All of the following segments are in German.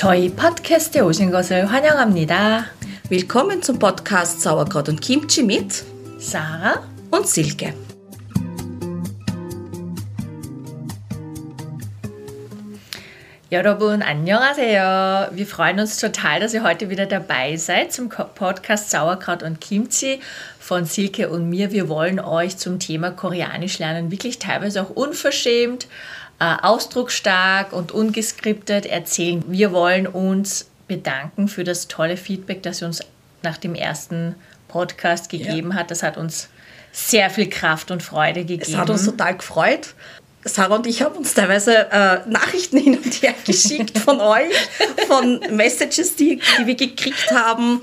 저희 팟캐스트에 오신 것을 환영합니다. Willkommen zum Podcast Sauerkraut und Kimchi mit Sarah und Silke. 여러분 안녕하세요. Wir freuen uns total, dass ihr heute wieder dabei seid zum Podcast Sauerkraut und Kimchi von Silke und mir. Wir wollen euch zum Thema Koreanisch lernen wirklich teilweise auch unverschämt, äh, ausdrucksstark und ungeskriptet erzählen. Wir wollen uns bedanken für das tolle Feedback, das ihr uns nach dem ersten Podcast gegeben ja. hat. Das hat uns sehr viel Kraft und Freude gegeben. Es hat uns total gefreut. Sarah und ich haben uns teilweise äh, Nachrichten hin und her geschickt von euch, von Messages, die, die wir gekriegt haben.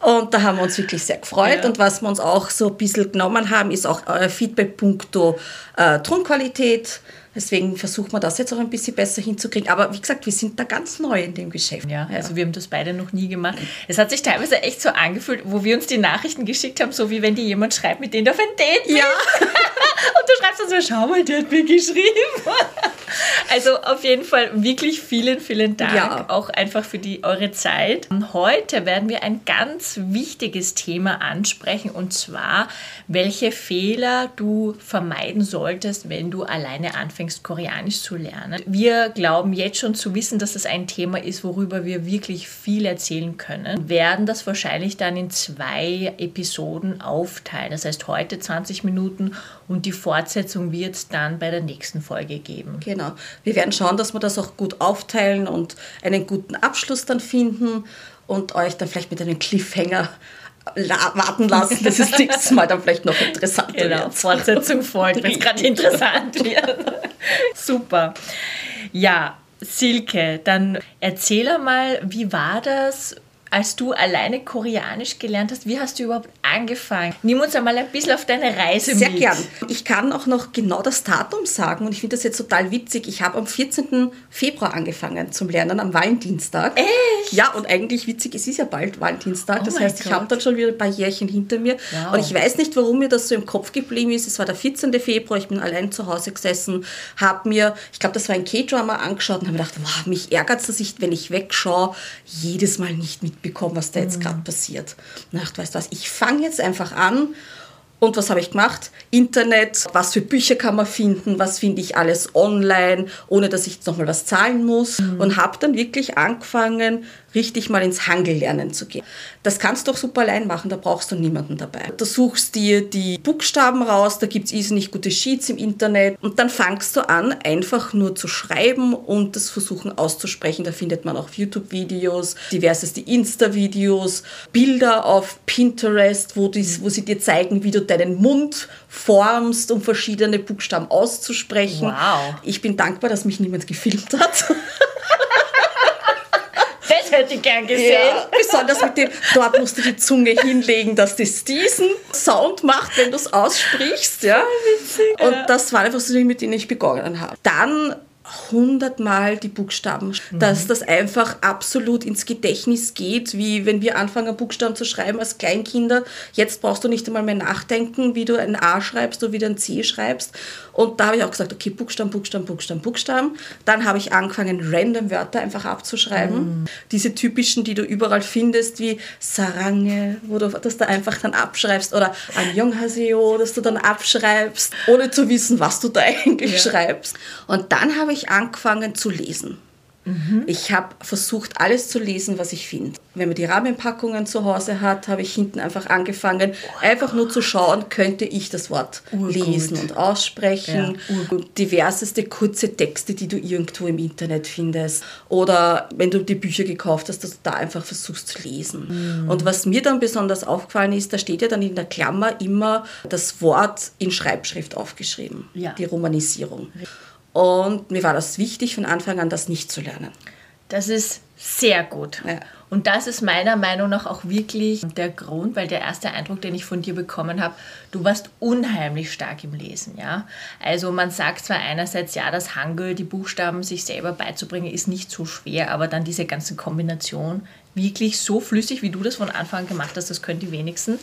Und da haben wir uns wirklich sehr gefreut. Ja. Und was wir uns auch so ein bisschen genommen haben, ist auch euer Feedback punkto äh, Tonqualität Deswegen versucht man das jetzt auch ein bisschen besser hinzukriegen. Aber wie gesagt, wir sind da ganz neu in dem Geschäft. Ja, ja, also wir haben das beide noch nie gemacht. Es hat sich teilweise echt so angefühlt, wo wir uns die Nachrichten geschickt haben, so wie wenn die jemand schreibt, mit denen du auf ein Date bist. Ja. Und du schreibst dann so, schau mal, der hat mir geschrieben. Also auf jeden Fall wirklich vielen, vielen Dank. Ja. Auch einfach für die, eure Zeit. Heute werden wir ein ganz wichtiges Thema ansprechen und zwar, welche Fehler du vermeiden solltest, wenn du alleine anfängst, Koreanisch zu lernen. Wir glauben jetzt schon zu wissen, dass das ein Thema ist, worüber wir wirklich viel erzählen können. Wir werden das wahrscheinlich dann in zwei Episoden aufteilen. Das heißt heute 20 Minuten und die Fortsetzung wird es dann bei der nächsten Folge geben. Genau. Wir werden schauen, dass wir das auch gut aufteilen und einen guten Abschluss dann finden und euch dann vielleicht mit einem Cliffhanger warten lassen, dass es nächstes Mal dann vielleicht noch interessanter genau, wird. Fortsetzung folgt, wenn es gerade interessant wird. Super. Ja, Silke, dann erzähl mal, wie war das als du alleine Koreanisch gelernt hast, wie hast du überhaupt angefangen? Nimm uns einmal ein bisschen auf deine Reise Sehr mit. Sehr gern. Ich kann auch noch genau das Datum sagen und ich finde das jetzt total witzig. Ich habe am 14. Februar angefangen zum Lernen, am Valentinstag. Echt? Ja, und eigentlich witzig, es ist ja bald Valentinstag. Oh das heißt, ich habe dann schon wieder ein paar Jährchen hinter mir. Wow. Und ich weiß nicht, warum mir das so im Kopf geblieben ist. Es war der 14. Februar, ich bin allein zu Hause gesessen, habe mir, ich glaube, das war ein K-Drama angeschaut und habe gedacht, wow, mich ärgert es, dass ich, wenn ich wegschaue, jedes Mal nicht mit mitbekommen, was da jetzt mhm. gerade passiert. Weißt du was, ich fange jetzt einfach an und was habe ich gemacht? Internet, was für Bücher kann man finden, was finde ich alles online, ohne dass ich jetzt nochmal was zahlen muss. Mhm. Und habe dann wirklich angefangen, richtig mal ins Hangellernen zu gehen. Das kannst du doch super allein machen, da brauchst du niemanden dabei. Du suchst dir die Buchstaben raus, da gibt es irrsinnig gute Sheets im Internet und dann fangst du an, einfach nur zu schreiben und das versuchen auszusprechen. Da findet man auch YouTube-Videos, diverseste Insta-Videos, Bilder auf Pinterest, wo, die, wo sie dir zeigen, wie du deinen Mund formst, um verschiedene Buchstaben auszusprechen. Wow. Ich bin dankbar, dass mich niemand gefilmt hat. hätte ich gern gesehen. Ja, besonders mit dem, dort musst du die Zunge hinlegen, dass das diesen Sound macht, wenn du es aussprichst. Ja. Witzig, Und das war einfach so die, mit denen ich begonnen habe. Dann hundertmal die Buchstaben, mhm. dass das einfach absolut ins Gedächtnis geht, wie wenn wir anfangen, Buchstaben zu schreiben als Kleinkinder. Jetzt brauchst du nicht einmal mehr nachdenken, wie du ein A schreibst oder wie du ein C schreibst. Und da habe ich auch gesagt, okay, Buchstaben, Buchstaben, Buchstaben, Buchstaben. Dann habe ich angefangen, random Wörter einfach abzuschreiben. Mhm. Diese typischen, die du überall findest, wie Sarange, wo du das da einfach dann abschreibst, oder Anjonghaseo, das du dann abschreibst, ohne zu wissen, was du da eigentlich ja. schreibst. Und dann habe ich angefangen zu lesen. Mhm. Ich habe versucht, alles zu lesen, was ich finde. Wenn man die Rahmenpackungen zu Hause hat, habe ich hinten einfach angefangen, oh einfach nur zu schauen, könnte ich das Wort Urgut. lesen und aussprechen. Ja. Diverseste kurze Texte, die du irgendwo im Internet findest. Oder wenn du die Bücher gekauft hast, dass du da einfach versuchst zu lesen. Mhm. Und was mir dann besonders aufgefallen ist, da steht ja dann in der Klammer immer das Wort in Schreibschrift aufgeschrieben. Ja. Die Romanisierung. Und mir war das wichtig, von Anfang an das nicht zu lernen. Das ist sehr gut. Ja. Und das ist meiner Meinung nach auch wirklich der Grund, weil der erste Eindruck, den ich von dir bekommen habe, du warst unheimlich stark im Lesen, ja. Also man sagt zwar einerseits, ja, das Hangul, die Buchstaben sich selber beizubringen, ist nicht so schwer, aber dann diese ganze Kombination wirklich so flüssig, wie du das von Anfang an gemacht hast, das können die wenigsten.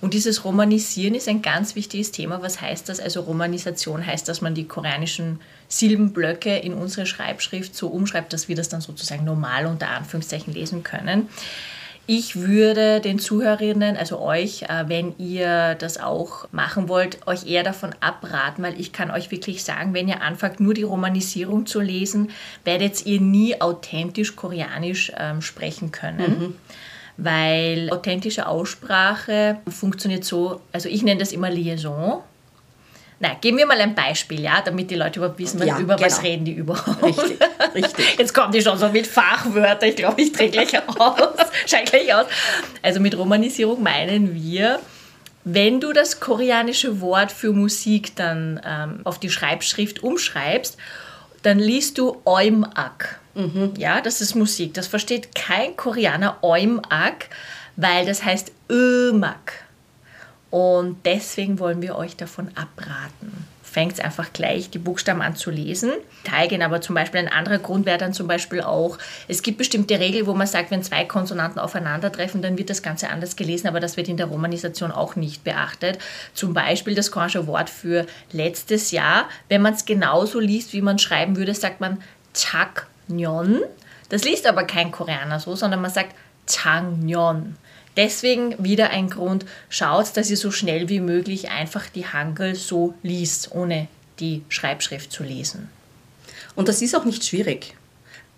Und dieses Romanisieren ist ein ganz wichtiges Thema. Was heißt das? Also Romanisation heißt, dass man die koreanischen Silbenblöcke in unsere Schreibschrift so umschreibt, dass wir das dann sozusagen normal unter Anführungszeichen lesen können. Ich würde den Zuhörerinnen, also euch, äh, wenn ihr das auch machen wollt, euch eher davon abraten, weil ich kann euch wirklich sagen, wenn ihr anfangt, nur die Romanisierung zu lesen, werdet ihr nie authentisch Koreanisch ähm, sprechen können. Mhm weil authentische Aussprache funktioniert so, also ich nenne das immer Liaison. Na, geben wir mal ein Beispiel, ja, damit die Leute überhaupt wissen, ja, über genau. was reden die überhaupt. Richtig, richtig. Jetzt kommt die schon so mit Fachwörtern, ich glaube, ich drehe gleich aus, schau gleich aus. Also mit Romanisierung meinen wir, wenn du das koreanische Wort für Musik dann ähm, auf die Schreibschrift umschreibst, dann liest du Oimak. Mhm. Ja, das ist Musik. Das versteht kein Koreaner Oimak, weil das heißt Ömak. Und deswegen wollen wir euch davon abraten. Fängt einfach gleich die Buchstaben an zu lesen. Teigen aber zum Beispiel ein anderer Grund wäre dann zum Beispiel auch, es gibt bestimmte Regeln, wo man sagt, wenn zwei Konsonanten aufeinandertreffen, dann wird das Ganze anders gelesen, aber das wird in der Romanisation auch nicht beachtet. Zum Beispiel das koreanische Wort für letztes Jahr. Wenn man es genauso liest, wie man schreiben würde, sagt man Chaknyon. Das liest aber kein Koreaner so, sondern man sagt Changnyon. Deswegen wieder ein Grund, schaut, dass ihr so schnell wie möglich einfach die Hangul so liest, ohne die Schreibschrift zu lesen. Und das ist auch nicht schwierig.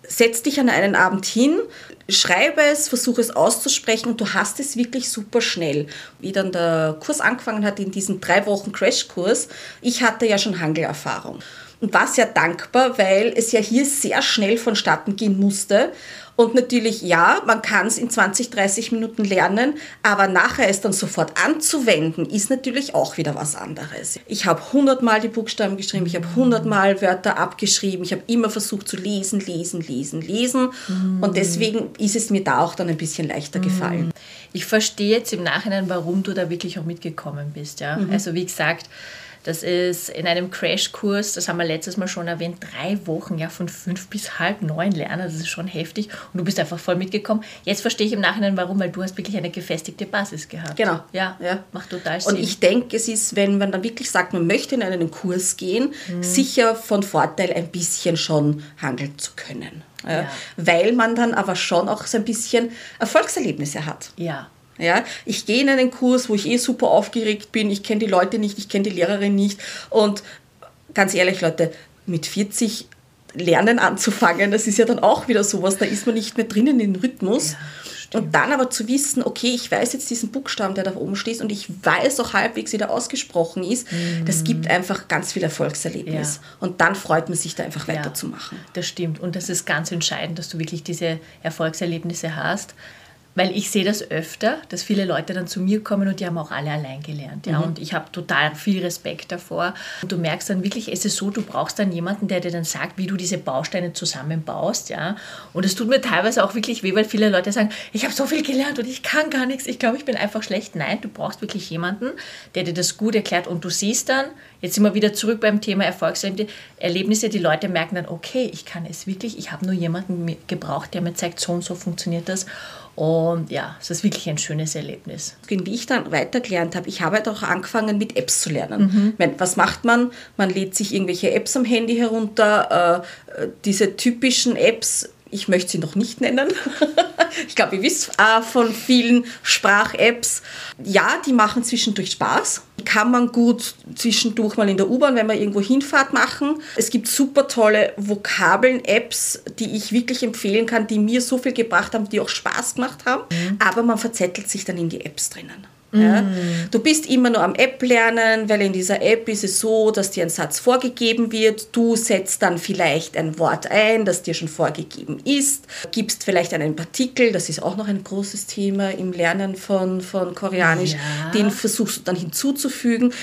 Setz dich an einen Abend hin, schreibe es, versuche es auszusprechen und du hast es wirklich super schnell. Wie dann der Kurs angefangen hat in diesem drei Wochen Crashkurs, ich hatte ja schon Hangelerfahrung und war sehr dankbar, weil es ja hier sehr schnell vonstatten gehen musste und natürlich, ja, man kann es in 20, 30 Minuten lernen, aber nachher es dann sofort anzuwenden, ist natürlich auch wieder was anderes. Ich habe 100 Mal die Buchstaben geschrieben, ich habe 100 Mal Wörter abgeschrieben, ich habe immer versucht zu lesen, lesen, lesen, lesen. Und deswegen ist es mir da auch dann ein bisschen leichter gefallen. Ich verstehe jetzt im Nachhinein, warum du da wirklich auch mitgekommen bist. Ja? Mhm. Also wie gesagt, das ist in einem Crashkurs, das haben wir letztes Mal schon erwähnt, drei Wochen, ja, von fünf bis halb neun lernen. Das ist schon heftig. Und du bist einfach voll mitgekommen. Jetzt verstehe ich im Nachhinein, warum, weil du hast wirklich eine gefestigte Basis gehabt. Genau. Ja, ja. macht total Sinn. Und ich denke, es ist, wenn man dann wirklich sagt, man möchte in einen Kurs gehen, mhm. sicher von Vorteil, ein bisschen schon handeln zu können. Ja. Weil man dann aber schon auch so ein bisschen Erfolgserlebnisse hat. Ja. Ja, ich gehe in einen Kurs, wo ich eh super aufgeregt bin, ich kenne die Leute nicht, ich kenne die Lehrerin nicht und ganz ehrlich, Leute, mit 40 Lernen anzufangen, das ist ja dann auch wieder sowas, da ist man nicht mehr drinnen im Rhythmus. Ja, und dann aber zu wissen, okay, ich weiß jetzt diesen Buchstaben, der da oben steht und ich weiß auch halbwegs, wie der ausgesprochen ist, mhm. das gibt einfach ganz viel Erfolgserlebnis. Ja. Und dann freut man sich da einfach weiterzumachen. Ja, das stimmt. Und das ist ganz entscheidend, dass du wirklich diese Erfolgserlebnisse hast weil ich sehe das öfter, dass viele Leute dann zu mir kommen und die haben auch alle allein gelernt. Ja? Mhm. Und ich habe total viel Respekt davor. Und du merkst dann wirklich, es ist so, du brauchst dann jemanden, der dir dann sagt, wie du diese Bausteine zusammenbaust. Ja? Und es tut mir teilweise auch wirklich weh, weil viele Leute sagen, ich habe so viel gelernt und ich kann gar nichts, ich glaube, ich bin einfach schlecht. Nein, du brauchst wirklich jemanden, der dir das gut erklärt und du siehst dann, jetzt sind wir wieder zurück beim Thema Erfolgserlebnisse, die Leute merken dann, okay, ich kann es wirklich, ich habe nur jemanden gebraucht, der mir zeigt, so und so funktioniert das. Und ja, es ist wirklich ein schönes Erlebnis. Wie ich dann weitergelernt habe, ich habe halt auch angefangen mit Apps zu lernen. Mhm. Meine, was macht man? Man lädt sich irgendwelche Apps am Handy herunter, äh, diese typischen Apps, ich möchte sie noch nicht nennen. ich glaube, ihr wisst äh, von vielen Sprach-Apps. Ja, die machen zwischendurch Spaß. Kann man gut zwischendurch mal in der U-Bahn, wenn man irgendwo hinfahrt, machen. Es gibt super tolle Vokabeln-Apps, die ich wirklich empfehlen kann, die mir so viel gebracht haben, die auch Spaß gemacht haben. Mhm. Aber man verzettelt sich dann in die Apps drinnen. Ja? Mm. Du bist immer nur am App lernen, weil in dieser App ist es so, dass dir ein Satz vorgegeben wird. Du setzt dann vielleicht ein Wort ein, das dir schon vorgegeben ist, gibst vielleicht einen Partikel, das ist auch noch ein großes Thema im Lernen von, von Koreanisch, ja. den versuchst du dann hinzuzufügen.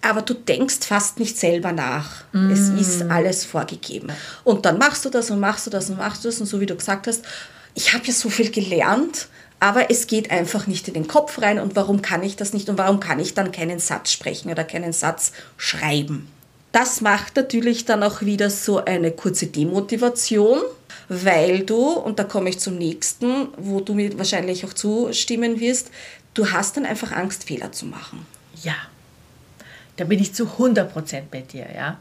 Aber du denkst fast nicht selber nach. Mm. Es ist alles vorgegeben. Und dann machst du das und machst du das und machst du das und so wie du gesagt hast, ich habe ja so viel gelernt, aber es geht einfach nicht in den Kopf rein und warum kann ich das nicht und warum kann ich dann keinen Satz sprechen oder keinen Satz schreiben. Das macht natürlich dann auch wieder so eine kurze Demotivation, weil du, und da komme ich zum nächsten, wo du mir wahrscheinlich auch zustimmen wirst, du hast dann einfach Angst, Fehler zu machen. Ja, da bin ich zu 100% bei dir. Ja.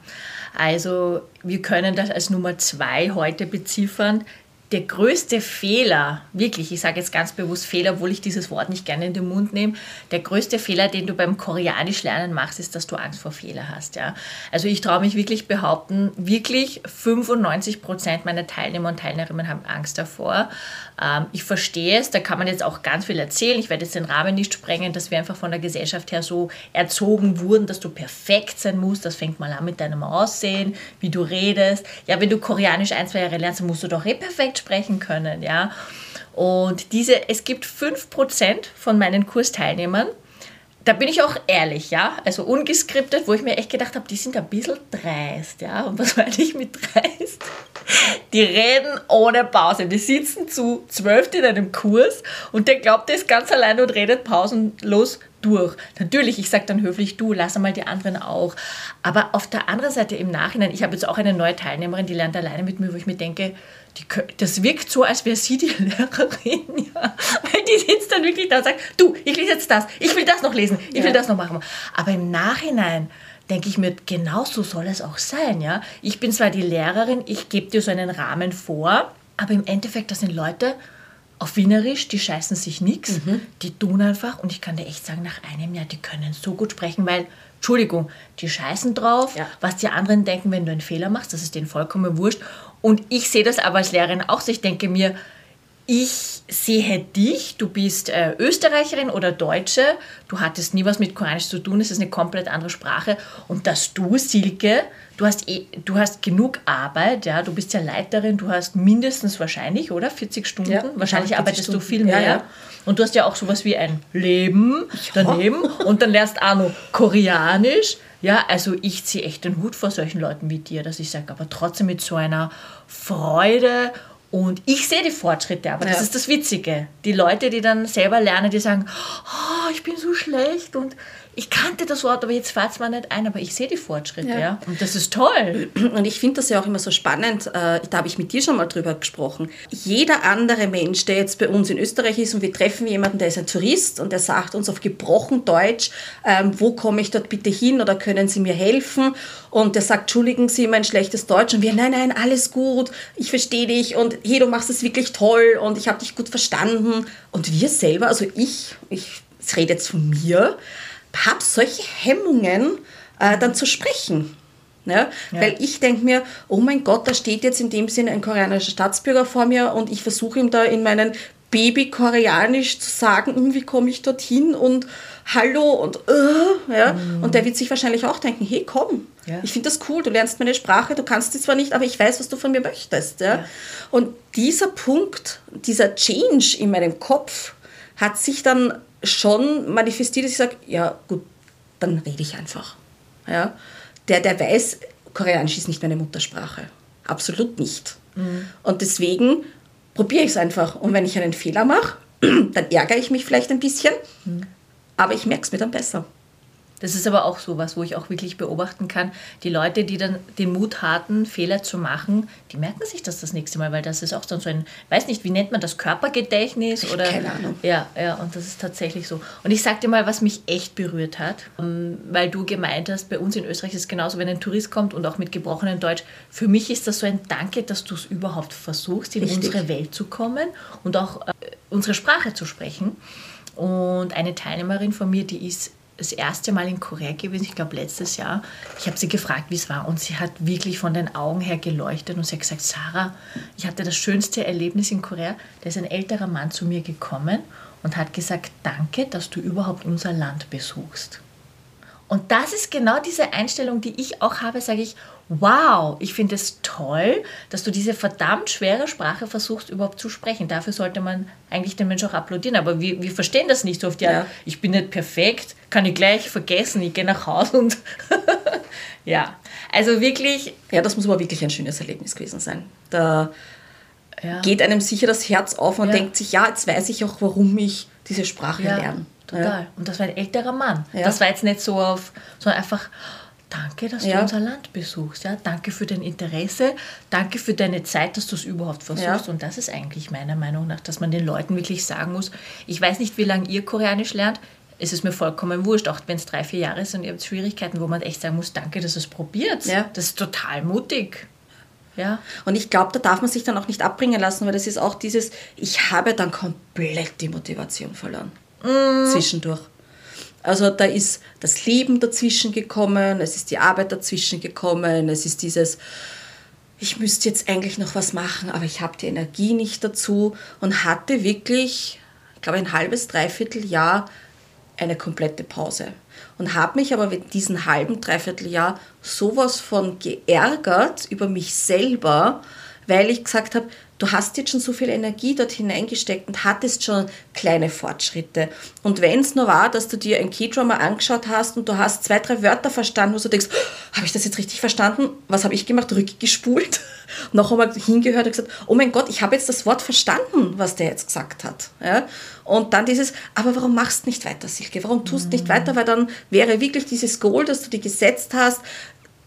Also wir können das als Nummer zwei heute beziffern der größte Fehler, wirklich, ich sage jetzt ganz bewusst Fehler, obwohl ich dieses Wort nicht gerne in den Mund nehme, der größte Fehler, den du beim Koreanisch lernen machst, ist, dass du Angst vor Fehler hast. Ja? Also ich traue mich wirklich behaupten, wirklich 95 Prozent meiner Teilnehmer und Teilnehmerinnen haben Angst davor. Ähm, ich verstehe es, da kann man jetzt auch ganz viel erzählen. Ich werde jetzt den Rahmen nicht sprengen, dass wir einfach von der Gesellschaft her so erzogen wurden, dass du perfekt sein musst. Das fängt mal an mit deinem Aussehen, wie du redest. Ja, wenn du Koreanisch ein, zwei Jahre lernst, dann musst du doch eh perfekt sprechen können, ja. Und diese, es gibt 5% von meinen Kursteilnehmern, da bin ich auch ehrlich, ja, also ungeskriptet, wo ich mir echt gedacht habe, die sind ein bisschen dreist, ja. Und was meine ich mit dreist? Die reden ohne Pause. Die sitzen zu zwölf in einem Kurs und der glaubt das ganz allein und redet pausenlos durch. Natürlich, ich sage dann höflich, du, lass einmal die anderen auch. Aber auf der anderen Seite im Nachhinein, ich habe jetzt auch eine neue Teilnehmerin, die lernt alleine mit mir, wo ich mir denke, die, das wirkt so, als wäre sie die Lehrerin. Ja. Weil die sitzt dann wirklich da und sagt, du, ich lese jetzt das, ich will das noch lesen, ich ja. will das noch machen. Aber im Nachhinein denke ich mir, genau so soll es auch sein. Ja? Ich bin zwar die Lehrerin, ich gebe dir so einen Rahmen vor, aber im Endeffekt, das sind Leute, auf Wienerisch, die scheißen sich nichts, mhm. die tun einfach und ich kann dir echt sagen, nach einem Jahr, die können so gut sprechen, weil, Entschuldigung, die scheißen drauf, ja. was die anderen denken, wenn du einen Fehler machst, das ist denen vollkommen wurscht. Und ich sehe das aber als Lehrerin auch so, ich denke mir, ich sehe dich, du bist äh, Österreicherin oder Deutsche, du hattest nie was mit Koranisch zu tun, es ist eine komplett andere Sprache. Und dass du, Silke, du hast, eh, du hast genug Arbeit, ja, du bist ja Leiterin, du hast mindestens wahrscheinlich, oder? 40 Stunden? Ja, wahrscheinlich arbeitest Stunden. du viel mehr. Ja, ja. Und du hast ja auch sowas wie ein Leben daneben und dann lernst noch Koreanisch. Ja, also ich ziehe echt den Hut vor solchen Leuten wie dir, dass ich sage, aber trotzdem mit so einer Freude und ich sehe die Fortschritte, aber ja. das ist das Witzige. Die Leute, die dann selber lernen, die sagen, oh, ich bin so schlecht und ich kannte das Wort, aber jetzt fällt es mir nicht ein, aber ich sehe die Fortschritte, ja. ja. Und das ist toll. Und ich finde das ja auch immer so spannend, äh, da habe ich mit dir schon mal drüber gesprochen. Jeder andere Mensch, der jetzt bei uns in Österreich ist und wir treffen jemanden, der ist ein Tourist und der sagt uns auf gebrochen Deutsch, ähm, wo komme ich dort bitte hin oder können Sie mir helfen? Und der sagt, entschuldigen Sie mein schlechtes Deutsch und wir, nein, nein, alles gut, ich verstehe dich und hey, du machst es wirklich toll und ich habe dich gut verstanden. Und wir selber, also ich, ich rede jetzt von mir, habe solche Hemmungen, äh, dann zu sprechen. Ja? ja. Weil ich denke mir, oh mein Gott, da steht jetzt in dem Sinne ein koreanischer Staatsbürger vor mir und ich versuche ihm da in meinen Baby-Koreanisch zu sagen, hm, wie komme ich dorthin und Hallo und uh, ja. Mhm. Und der wird sich wahrscheinlich auch denken, hey, komm, ja. ich finde das cool, du lernst meine Sprache, du kannst sie zwar nicht, aber ich weiß, was du von mir möchtest. Ja. Und dieser Punkt, dieser Change in meinem Kopf hat sich dann schon manifestiert, dass ich sage, ja gut, dann rede ich einfach. Ja? Der, der weiß, Koreanisch ist nicht meine Muttersprache. Absolut nicht. Mhm. Und deswegen probiere ich es einfach. Und wenn ich einen Fehler mache, dann ärgere ich mich vielleicht ein bisschen, mhm. aber ich merke es mir dann besser. Das ist aber auch so was, wo ich auch wirklich beobachten kann, die Leute, die dann den Mut hatten, Fehler zu machen, die merken sich das das nächste Mal, weil das ist auch dann so ein, weiß nicht, wie nennt man das, Körpergedächtnis? Oder, Keine Ahnung. Ja, ja, und das ist tatsächlich so. Und ich sag dir mal, was mich echt berührt hat, ähm, weil du gemeint hast, bei uns in Österreich ist es genauso, wenn ein Tourist kommt und auch mit gebrochenem Deutsch, für mich ist das so ein Danke, dass du es überhaupt versuchst, in Richtig. unsere Welt zu kommen und auch äh, unsere Sprache zu sprechen. Und eine Teilnehmerin von mir, die ist das erste Mal in Korea gewesen, ich glaube letztes Jahr. Ich habe sie gefragt, wie es war und sie hat wirklich von den Augen her geleuchtet und sie hat gesagt, Sarah, ich hatte das schönste Erlebnis in Korea. Da ist ein älterer Mann zu mir gekommen und hat gesagt, danke, dass du überhaupt unser Land besuchst. Und das ist genau diese Einstellung, die ich auch habe, sage ich, wow, ich finde es toll, dass du diese verdammt schwere Sprache versuchst überhaupt zu sprechen. Dafür sollte man eigentlich den Menschen auch applaudieren. Aber wir, wir verstehen das nicht so oft. Ja, ja. ich bin nicht perfekt, kann ich gleich vergessen, ich gehe nach Hause und ja, also wirklich. Ja, das muss aber wirklich ein schönes Erlebnis gewesen sein. Da ja. geht einem sicher das Herz auf und denkt sich, ja, jetzt weiß ich auch, warum ich diese Sprache lerne. Total. Und das war ein älterer Mann. Das war jetzt nicht so auf, sondern einfach Danke, dass ja. du unser Land besuchst. Ja? Danke für dein Interesse. Danke für deine Zeit, dass du es überhaupt versuchst. Ja. Und das ist eigentlich meiner Meinung nach, dass man den Leuten wirklich sagen muss, ich weiß nicht, wie lange ihr Koreanisch lernt. Es ist mir vollkommen wurscht, auch wenn es drei, vier Jahre sind und ihr habt Schwierigkeiten, wo man echt sagen muss, danke, dass du es probiert. Ja. Das ist total mutig. Ja. Und ich glaube, da darf man sich dann auch nicht abbringen lassen, weil das ist auch dieses, ich habe dann komplett die Motivation verloren. Mm. Zwischendurch. Also da ist das Leben dazwischen gekommen, es ist die Arbeit dazwischen gekommen, es ist dieses, ich müsste jetzt eigentlich noch was machen, aber ich habe die Energie nicht dazu und hatte wirklich, ich glaube, ein halbes, dreiviertel Jahr eine komplette Pause. Und habe mich aber mit diesem halben, dreiviertel Jahr sowas von geärgert über mich selber, weil ich gesagt habe, du hast jetzt schon so viel Energie dort hineingesteckt und hattest schon kleine Fortschritte. Und wenn es nur war, dass du dir ein K-Drama angeschaut hast und du hast zwei, drei Wörter verstanden, wo du denkst, oh, habe ich das jetzt richtig verstanden? Was habe ich gemacht? Rückgespult, noch einmal hingehört und gesagt, oh mein Gott, ich habe jetzt das Wort verstanden, was der jetzt gesagt hat. Ja? Und dann dieses, aber warum machst du nicht weiter, Silke? Warum tust du nicht weiter? Weil dann wäre wirklich dieses Goal, das du dir gesetzt hast,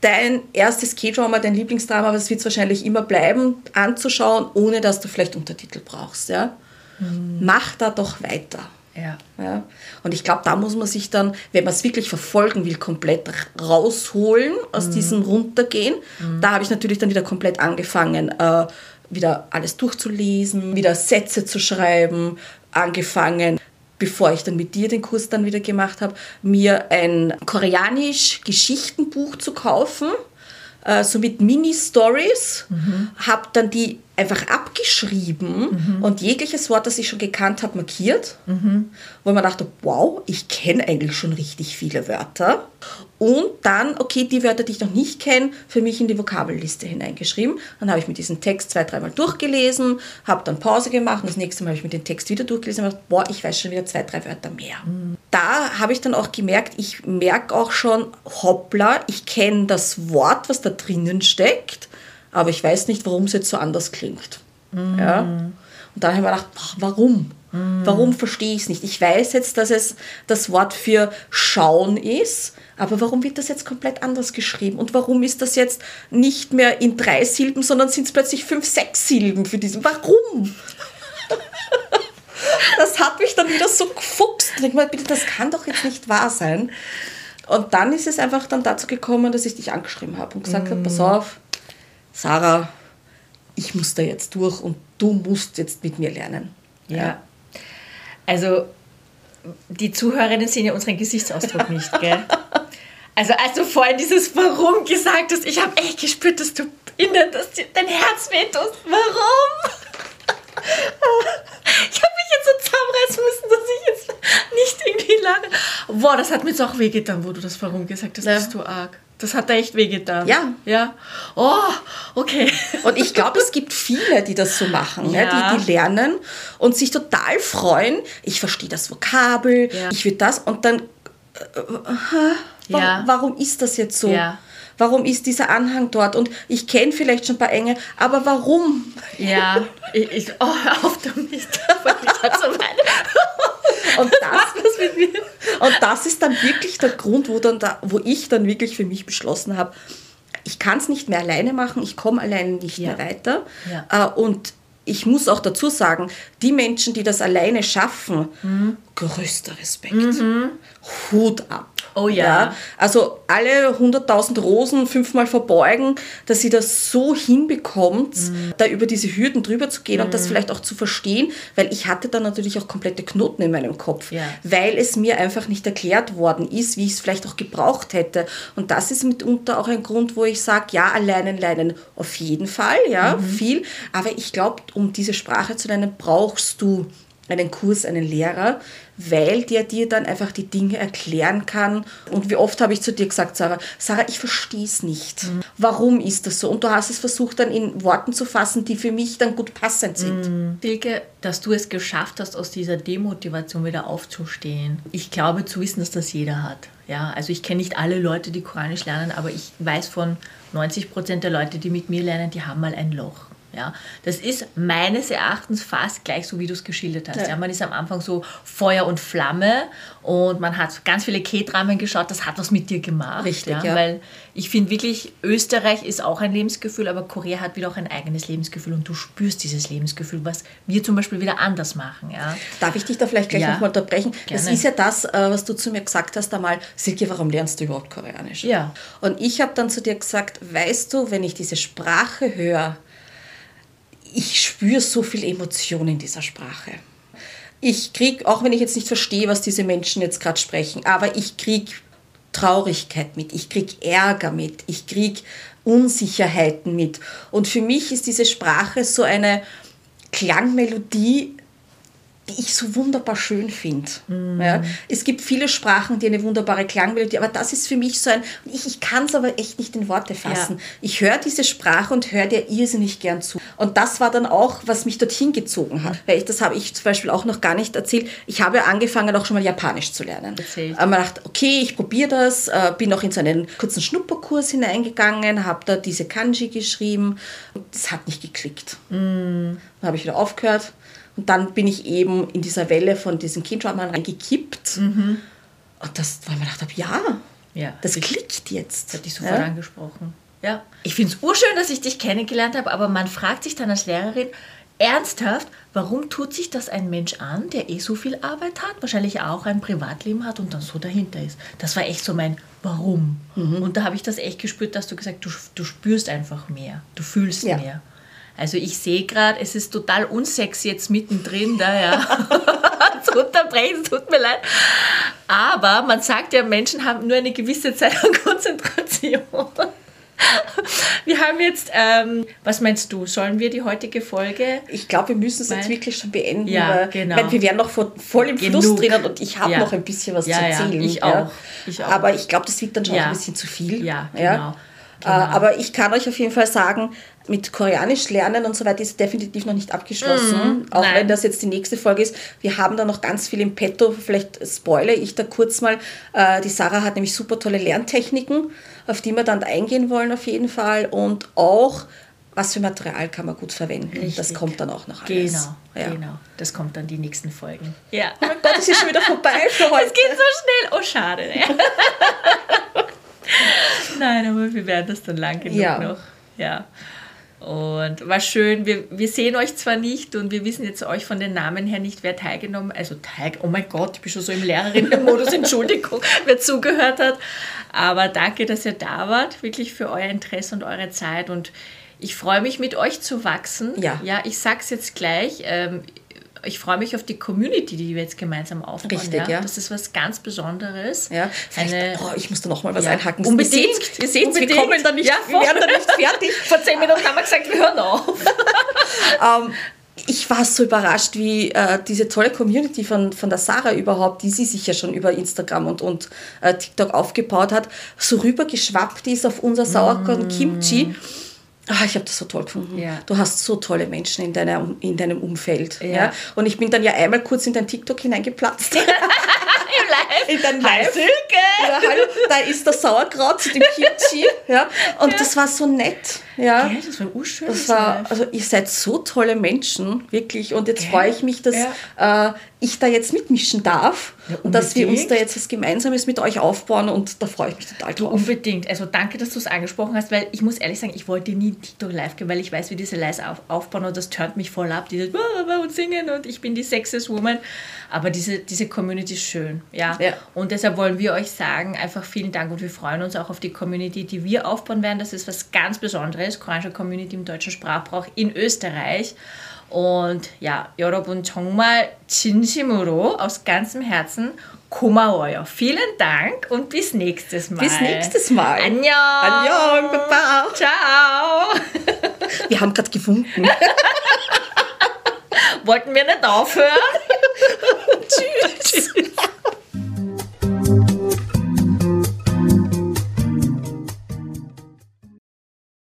dein erstes K-Drama, dein Lieblingsdrama, aber es wird es wahrscheinlich immer bleiben, anzuschauen, ohne dass du vielleicht Untertitel brauchst. Ja? Mhm. Mach da doch weiter. Ja. ja. Und ich glaube, da muss man sich dann, wenn man es wirklich verfolgen will, komplett rausholen aus mhm. diesem Runtergehen. Mhm. Da habe ich natürlich dann wieder komplett angefangen, äh, wieder alles durchzulesen, wieder Sätze zu schreiben, angefangen, bevor ich dann mit dir den Kurs dann wieder gemacht habe, mir ein koreanisch Geschichtenbuch zu kaufen, äh, so mit Mini-Stories, mhm. habe dann die einfach abgeschrieben mhm. und jegliches Wort, das ich schon gekannt habe, markiert, mhm. wo man dachte, wow, ich kenne eigentlich schon richtig viele Wörter. Und dann, okay, die Wörter, die ich noch nicht kenne, für mich in die Vokabelliste hineingeschrieben. Dann habe ich mir diesen Text zwei, dreimal durchgelesen, habe dann Pause gemacht und das nächste Mal habe ich mir den Text wieder durchgelesen und gedacht, boah, ich weiß schon wieder zwei, drei Wörter mehr. Mhm. Da habe ich dann auch gemerkt, ich merke auch schon, hoppla, ich kenne das Wort, was da drinnen steckt aber ich weiß nicht, warum es jetzt so anders klingt. Mhm. Ja? Und dann habe ich mir gedacht, warum? Mhm. Warum verstehe ich es nicht? Ich weiß jetzt, dass es das Wort für schauen ist, aber warum wird das jetzt komplett anders geschrieben? Und warum ist das jetzt nicht mehr in drei Silben, sondern sind es plötzlich fünf, sechs Silben für diesen? Warum? das hat mich dann wieder so gefuchst. Ich meine, bitte, das kann doch jetzt nicht wahr sein. Und dann ist es einfach dann dazu gekommen, dass ich dich angeschrieben habe und gesagt mm. habe, pass auf, Sarah, ich muss da jetzt durch und du musst jetzt mit mir lernen. Ja. ja. Also, die Zuhörerinnen sehen ja unseren Gesichtsausdruck nicht, gell? Also, als du vorhin dieses Warum gesagt hast, ich habe echt gespürt, dass du innen, dass dein Herz wehtust. Warum? Ich habe mich jetzt so zusammenreißen müssen, dass ich jetzt nicht irgendwie lache. Boah, das hat mir jetzt auch wehgetan, wo du das Warum gesagt hast. Ja. Bist du arg. Das hat da echt wehgetan. Ja. Ja. Oh, okay. Und ich glaube, es gibt viele, die das so machen, ja. ja. die, die lernen und sich total freuen. Ich verstehe das Vokabel, ja. ich will das und dann, äh, äh, warum, warum ist das jetzt so? Ja. Warum ist dieser Anhang dort? Und ich kenne vielleicht schon ein paar Enge, aber warum? Ja, ich, ich oh, hör auf damit. ich halt so und das, und das ist dann wirklich der Grund, wo, dann da, wo ich dann wirklich für mich beschlossen habe, ich kann es nicht mehr alleine machen, ich komme alleine nicht ja. mehr weiter. Ja. Äh, und ich muss auch dazu sagen, die Menschen, die das alleine schaffen, mhm. größter Respekt. Mhm. Hut ab. Oh ja. ja. Also alle 100.000 Rosen fünfmal verbeugen, dass sie das so hinbekommt, mhm. da über diese Hürden drüber zu gehen mhm. und das mhm. vielleicht auch zu verstehen, weil ich hatte dann natürlich auch komplette Knoten in meinem Kopf, ja. weil es mir einfach nicht erklärt worden ist, wie ich es vielleicht auch gebraucht hätte. Und das ist mitunter auch ein Grund, wo ich sage, ja, alleine lernen auf jeden Fall, ja, mhm. viel. Aber ich glaube, um diese Sprache zu lernen, brauchst du einen Kurs, einen Lehrer, weil der dir dann einfach die Dinge erklären kann. Und wie oft habe ich zu dir gesagt, Sarah, Sarah, ich verstehe es nicht. Mhm. Warum ist das so? Und du hast es versucht dann in Worten zu fassen, die für mich dann gut passend sind. Mhm. Silke, dass du es geschafft hast, aus dieser Demotivation wieder aufzustehen. Ich glaube zu wissen, dass das jeder hat. Ja, also ich kenne nicht alle Leute, die Koranisch lernen, aber ich weiß von 90 Prozent der Leute, die mit mir lernen, die haben mal ein Loch. Ja, das ist meines Erachtens fast gleich so, wie du es geschildert hast. Ja. ja. man ist am Anfang so Feuer und Flamme und man hat ganz viele K-Dramen geschaut. Das hat was mit dir gemacht. Richtig, ja. ja. Weil ich finde wirklich, Österreich ist auch ein Lebensgefühl, aber Korea hat wieder auch ein eigenes Lebensgefühl und du spürst dieses Lebensgefühl, was wir zum Beispiel wieder anders machen. Ja. Darf ich dich da vielleicht gleich ja. nochmal unterbrechen? Gerne. Das ist ja das, äh, was du zu mir gesagt hast einmal, Silke, warum lernst du überhaupt Koreanisch? Ja. Und ich habe dann zu dir gesagt, weißt du, wenn ich diese Sprache höre, ich spüre so viel Emotion in dieser Sprache. Ich kriege, auch wenn ich jetzt nicht verstehe, was diese Menschen jetzt gerade sprechen, aber ich kriege Traurigkeit mit, ich kriege Ärger mit, ich kriege Unsicherheiten mit. Und für mich ist diese Sprache so eine Klangmelodie, die ich so wunderbar schön finde. Mm. Ja, es gibt viele Sprachen, die eine wunderbare Klangmelodie, aber das ist für mich so ein, ich, ich kann es aber echt nicht in Worte fassen. Ja. Ich höre diese Sprache und höre dir irrsinnig gern zu. Und das war dann auch, was mich dorthin gezogen hat. Weil ich, das habe ich zum Beispiel auch noch gar nicht erzählt. Ich habe angefangen, auch schon mal Japanisch zu lernen. Erzählt. Man dachte, okay, ich probiere das, äh, bin auch in so einen kurzen Schnupperkurs hineingegangen, habe da diese Kanji geschrieben. Das hat nicht geklickt. Mm. Dann habe ich wieder aufgehört und dann bin ich eben in dieser Welle von diesen Kindschaumann reingekippt. Mhm. Und das, weil man gedacht habe, ja, ja das klickt jetzt. Das hat dich sofort ja? angesprochen. Ja. Ich finde es urschön, dass ich dich kennengelernt habe, aber man fragt sich dann als Lehrerin, ernsthaft, warum tut sich das ein Mensch an, der eh so viel Arbeit hat, wahrscheinlich auch ein Privatleben hat und dann so dahinter ist? Das war echt so mein Warum. Mhm. Und da habe ich das echt gespürt, dass du gesagt hast, du, du spürst einfach mehr, du fühlst ja. mehr. Also ich sehe gerade, es ist total unsexy jetzt mittendrin, da ja. zu unterbrechen, tut mir leid. Aber man sagt ja, Menschen haben nur eine gewisse Zeit an Konzentration. Wir haben jetzt, ähm, was meinst du, sollen wir die heutige Folge? Ich glaube, wir müssen es jetzt wirklich schon beenden. Ja, genau. Weil wir wären noch voll im Genug. Fluss drinnen und ich habe ja. noch ein bisschen was ja, zu erzählen. Ja, ich, auch. ich auch. Aber ich glaube, das wird dann schon ein bisschen zu viel. Ja, genau. Genau. aber ich kann euch auf jeden Fall sagen, mit Koreanisch lernen und so weiter ist definitiv noch nicht abgeschlossen. Mm, auch nein. wenn das jetzt die nächste Folge ist. Wir haben da noch ganz viel im Petto. Vielleicht spoile ich da kurz mal. Äh, die Sarah hat nämlich super tolle Lerntechniken, auf die wir dann eingehen wollen auf jeden Fall. Und auch, was für Material kann man gut verwenden. Richtig. Das kommt dann auch noch alles. Genau, ja. genau. Das kommt dann die nächsten Folgen. Ja. Oh mein Gott, es ist schon wieder vorbei für heute. Es geht so schnell. Oh, schade. Nein, aber wir werden das dann lang genug ja. noch. Ja. Und war schön, wir, wir sehen euch zwar nicht und wir wissen jetzt euch von den Namen her nicht, wer teilgenommen, also teil, oh mein Gott, ich bin schon so im Lehrerinnenmodus, Entschuldigung, wer zugehört hat. Aber danke, dass ihr da wart, wirklich für euer Interesse und eure Zeit und ich freue mich, mit euch zu wachsen. Ja. Ja, ich sag's jetzt gleich. Ähm, ich freue mich auf die Community, die wir jetzt gemeinsam aufbauen. Richtig, ja. ja. Das ist was ganz Besonderes. Ja. Eine, oh, ich muss da noch mal was ja, einhaken. Unbedingt. Ihr seht, wir kommen da nicht, ja, wir werden da nicht fertig. Vor zehn Minuten haben wir gesagt, wir hören auf. um, ähm, ich war so überrascht, wie äh, diese tolle Community von, von der Sarah überhaupt, die sie sich ja schon über Instagram und, und äh, TikTok aufgebaut hat, so rübergeschwappt ist auf unser und mm. Ah, ich habe das so toll gefunden. Ja. Du hast so tolle Menschen in, deiner, in deinem Umfeld. Ja. ja. Und ich bin dann ja einmal kurz in dein TikTok hineingeplatzt. Im Live. In dein Live. Ja, hallo, da ist der Sauerkraut zu dem Kimchi. Ja. Und das war so nett. Ja. Gell, das war urschön. Das war, also ihr seid so tolle Menschen, wirklich. Und jetzt freue ich mich, dass äh, ich da jetzt mitmischen darf ja, und dass wir uns da jetzt was Gemeinsames mit euch aufbauen und da freue ich mich total drauf. Unbedingt. Also danke, dass du es angesprochen hast, weil ich muss ehrlich sagen, ich wollte nie TikTok live gehen, weil ich weiß, wie diese Lives auf, aufbauen und das turnt mich voll ab, dieses und singen und ich bin die Sexes Woman. Aber diese, diese Community ist schön. Ja? ja. Und deshalb wollen wir euch sagen, einfach vielen Dank und wir freuen uns auch auf die Community, die wir aufbauen werden. Das ist was ganz Besonderes, koreanische Community im deutschen Sprachbrauch in Österreich. Und ja, 여러분 정말 진심으로 aus ganzem Herzen 고마워요. Vielen Dank und bis nächstes Mal. Bis nächstes Mal. 안녕. 안녕. Baba. Ciao. Wir haben gerade gewunken. Wollten wir nicht aufhören? Tschüss. Tschüss.